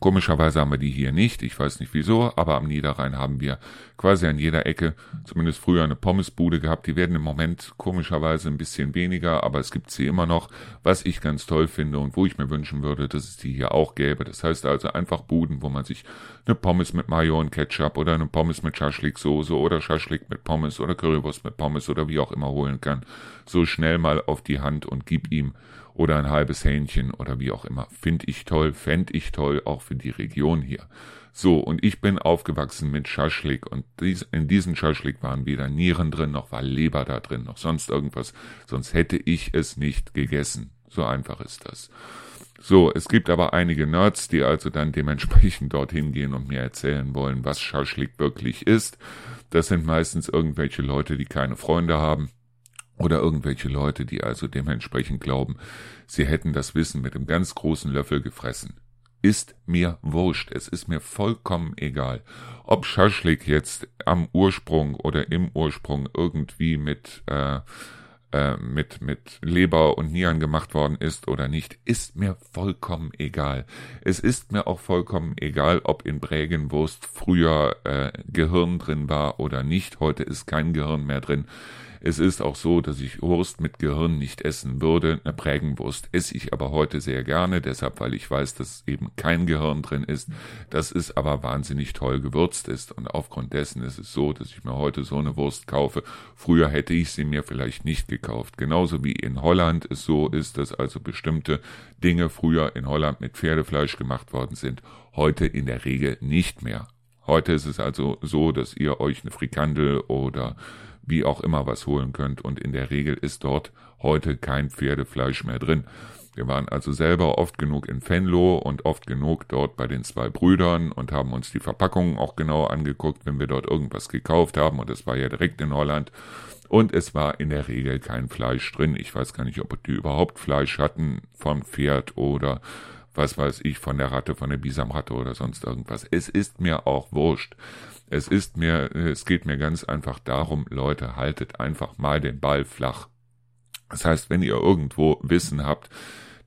[SPEAKER 1] Komischerweise haben wir die hier nicht, ich weiß nicht wieso, aber am Niederrhein haben wir quasi an jeder Ecke, zumindest früher eine Pommesbude gehabt. Die werden im Moment komischerweise ein bisschen weniger, aber es gibt sie immer noch, was ich ganz toll finde und wo ich mir wünschen würde, dass es die hier auch gäbe. Das heißt also einfach Buden, wo man sich eine Pommes mit Mayo und Ketchup oder eine Pommes mit Schaschlik-Soße oder Schaschlik mit Pommes oder Currywurst mit Pommes oder wie auch immer holen kann, so schnell mal auf die Hand und gib ihm oder ein halbes Hähnchen oder wie auch immer. Finde ich toll, fände ich toll, auch für die Region hier. So, und ich bin aufgewachsen mit Schaschlik und dies, in diesem Schaschlik waren weder Nieren drin, noch war Leber da drin, noch sonst irgendwas, sonst hätte ich es nicht gegessen. So einfach ist das. So, es gibt aber einige Nerds, die also dann dementsprechend (laughs) dorthin gehen und mir erzählen wollen, was Schaschlik wirklich ist. Das sind meistens irgendwelche Leute, die keine Freunde haben oder irgendwelche Leute, die also dementsprechend glauben, sie hätten das Wissen mit einem ganz großen Löffel gefressen. Ist mir wurscht, es ist mir vollkommen egal, ob Schaschlik jetzt am Ursprung oder im Ursprung irgendwie mit äh, äh, mit, mit Leber und Nieren gemacht worden ist oder nicht, ist mir vollkommen egal. Es ist mir auch vollkommen egal, ob in Brägenwurst früher äh, Gehirn drin war oder nicht. Heute ist kein Gehirn mehr drin. Es ist auch so, dass ich Wurst mit Gehirn nicht essen würde. Eine Prägenwurst esse ich aber heute sehr gerne, deshalb, weil ich weiß, dass eben kein Gehirn drin ist, dass es aber wahnsinnig toll gewürzt ist. Und aufgrund dessen ist es so, dass ich mir heute so eine Wurst kaufe. Früher hätte ich sie mir vielleicht nicht gekauft. Genauso wie in Holland es so ist, dass also bestimmte Dinge früher in Holland mit Pferdefleisch gemacht worden sind, heute in der Regel nicht mehr. Heute ist es also so, dass ihr euch eine Frikandel oder wie auch immer was holen könnt und in der Regel ist dort heute kein Pferdefleisch mehr drin. Wir waren also selber oft genug in Venlo und oft genug dort bei den zwei Brüdern und haben uns die Verpackungen auch genau angeguckt, wenn wir dort irgendwas gekauft haben und es war ja direkt in Holland und es war in der Regel kein Fleisch drin. Ich weiß gar nicht, ob die überhaupt Fleisch hatten vom Pferd oder was weiß ich, von der Ratte, von der Bisamratte oder sonst irgendwas. Es ist mir auch wurscht. Es ist mir, es geht mir ganz einfach darum, Leute, haltet einfach mal den Ball flach. Das heißt, wenn ihr irgendwo Wissen habt,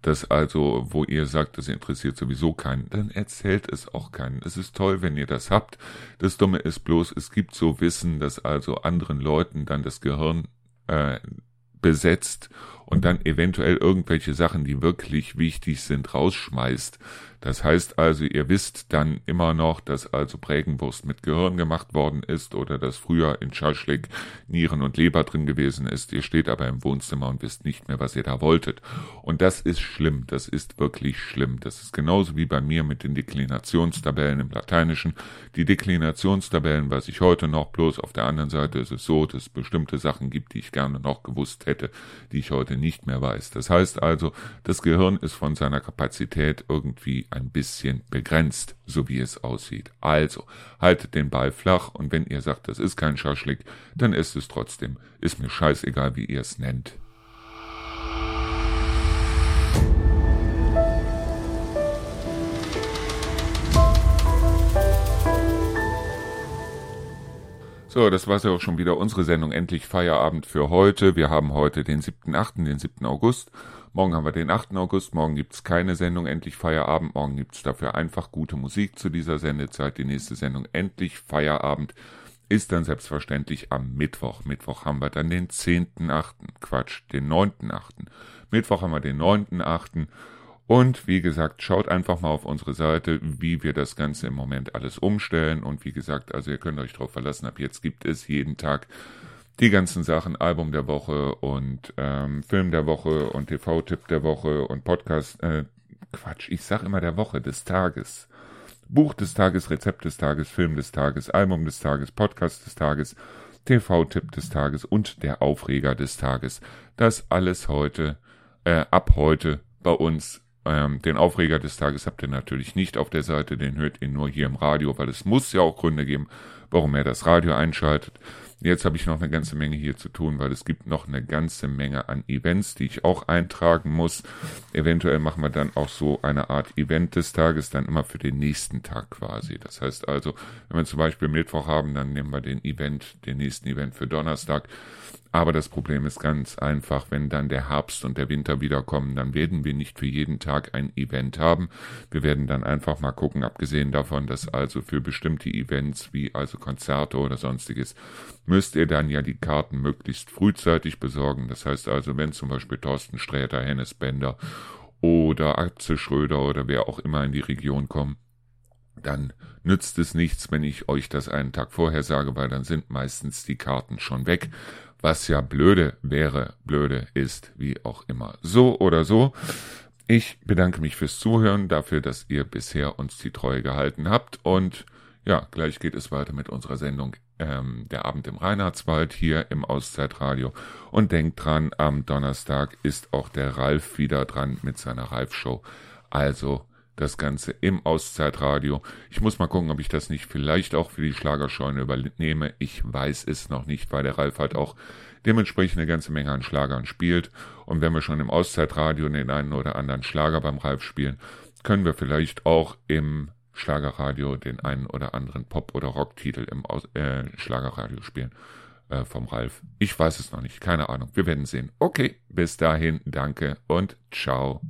[SPEAKER 1] das also, wo ihr sagt, das interessiert sowieso keinen, dann erzählt es auch keinen. Es ist toll, wenn ihr das habt. Das Dumme ist bloß, es gibt so Wissen, dass also anderen Leuten dann das Gehirn äh, besetzt und dann eventuell irgendwelche Sachen, die wirklich wichtig sind, rausschmeißt. Das heißt also, ihr wisst dann immer noch, dass also Prägenwurst mit Gehirn gemacht worden ist oder dass früher in Schaschlik Nieren und Leber drin gewesen ist. Ihr steht aber im Wohnzimmer und wisst nicht mehr, was ihr da wolltet. Und das ist schlimm. Das ist wirklich schlimm. Das ist genauso wie bei mir mit den Deklinationstabellen im Lateinischen. Die Deklinationstabellen weiß ich heute noch, bloß auf der anderen Seite ist es so, dass es bestimmte Sachen gibt, die ich gerne noch gewusst hätte, die ich heute nicht mehr weiß. Das heißt also, das Gehirn ist von seiner Kapazität irgendwie ein bisschen begrenzt, so wie es aussieht. Also, haltet den Ball flach und wenn ihr sagt, das ist kein Schaschlik, dann ist es trotzdem. Ist mir scheißegal, wie ihr es nennt. So, das war's ja auch schon wieder. Unsere Sendung endlich Feierabend für heute. Wir haben heute den 7.8., den 7. August. Morgen haben wir den 8. August. Morgen gibt's keine Sendung endlich Feierabend. Morgen gibt's dafür einfach gute Musik zu dieser Sendezeit. Die nächste Sendung endlich Feierabend ist dann selbstverständlich am Mittwoch. Mittwoch haben wir dann den 10.8. Quatsch, den 9.8. Mittwoch haben wir den 9.8. Und wie gesagt, schaut einfach mal auf unsere Seite, wie wir das Ganze im Moment alles umstellen. Und wie gesagt, also ihr könnt euch darauf verlassen, ab jetzt gibt es jeden Tag die ganzen Sachen, Album der Woche und ähm, Film der Woche und TV-Tipp der Woche und Podcast, äh, Quatsch, ich sag immer der Woche, des Tages. Buch des Tages, Rezept des Tages, Film des Tages, Album des Tages, Podcast des Tages, TV-Tipp des Tages und der Aufreger des Tages. Das alles heute, äh, ab heute bei uns ähm, den Aufreger des Tages habt ihr natürlich nicht auf der Seite, den hört ihr nur hier im Radio, weil es muss ja auch Gründe geben, warum er das Radio einschaltet. Jetzt habe ich noch eine ganze Menge hier zu tun, weil es gibt noch eine ganze Menge an Events, die ich auch eintragen muss. Eventuell machen wir dann auch so eine Art Event des Tages, dann immer für den nächsten Tag quasi. Das heißt also, wenn wir zum Beispiel Mittwoch haben, dann nehmen wir den Event, den nächsten Event für Donnerstag. Aber das Problem ist ganz einfach, wenn dann der Herbst und der Winter wiederkommen, dann werden wir nicht für jeden Tag ein Event haben. Wir werden dann einfach mal gucken, abgesehen davon, dass also für bestimmte Events wie also Konzerte oder sonstiges, müsst ihr dann ja die Karten möglichst frühzeitig besorgen. Das heißt also, wenn zum Beispiel Thorsten Sträter, Hennes Bender oder Atze Schröder oder wer auch immer in die Region kommen, dann nützt es nichts, wenn ich euch das einen Tag vorher sage, weil dann sind meistens die Karten schon weg was ja blöde wäre, blöde ist, wie auch immer. So oder so. Ich bedanke mich fürs Zuhören, dafür, dass ihr bisher uns die Treue gehalten habt und ja, gleich geht es weiter mit unserer Sendung ähm, Der Abend im Reinhardswald hier im Auszeitradio. Und denkt dran, am Donnerstag ist auch der Ralf wieder dran mit seiner Ralf-Show. Also das Ganze im Auszeitradio. Ich muss mal gucken, ob ich das nicht vielleicht auch für die Schlagerscheune übernehme. Ich weiß es noch nicht, weil der Ralf halt auch dementsprechend eine ganze Menge an Schlagern spielt. Und wenn wir schon im Auszeitradio den einen oder anderen Schlager beim Ralf spielen, können wir vielleicht auch im Schlagerradio den einen oder anderen Pop- oder Rocktitel im Aus äh, Schlagerradio spielen äh, vom Ralf. Ich weiß es noch nicht, keine Ahnung. Wir werden sehen. Okay, bis dahin, danke und ciao.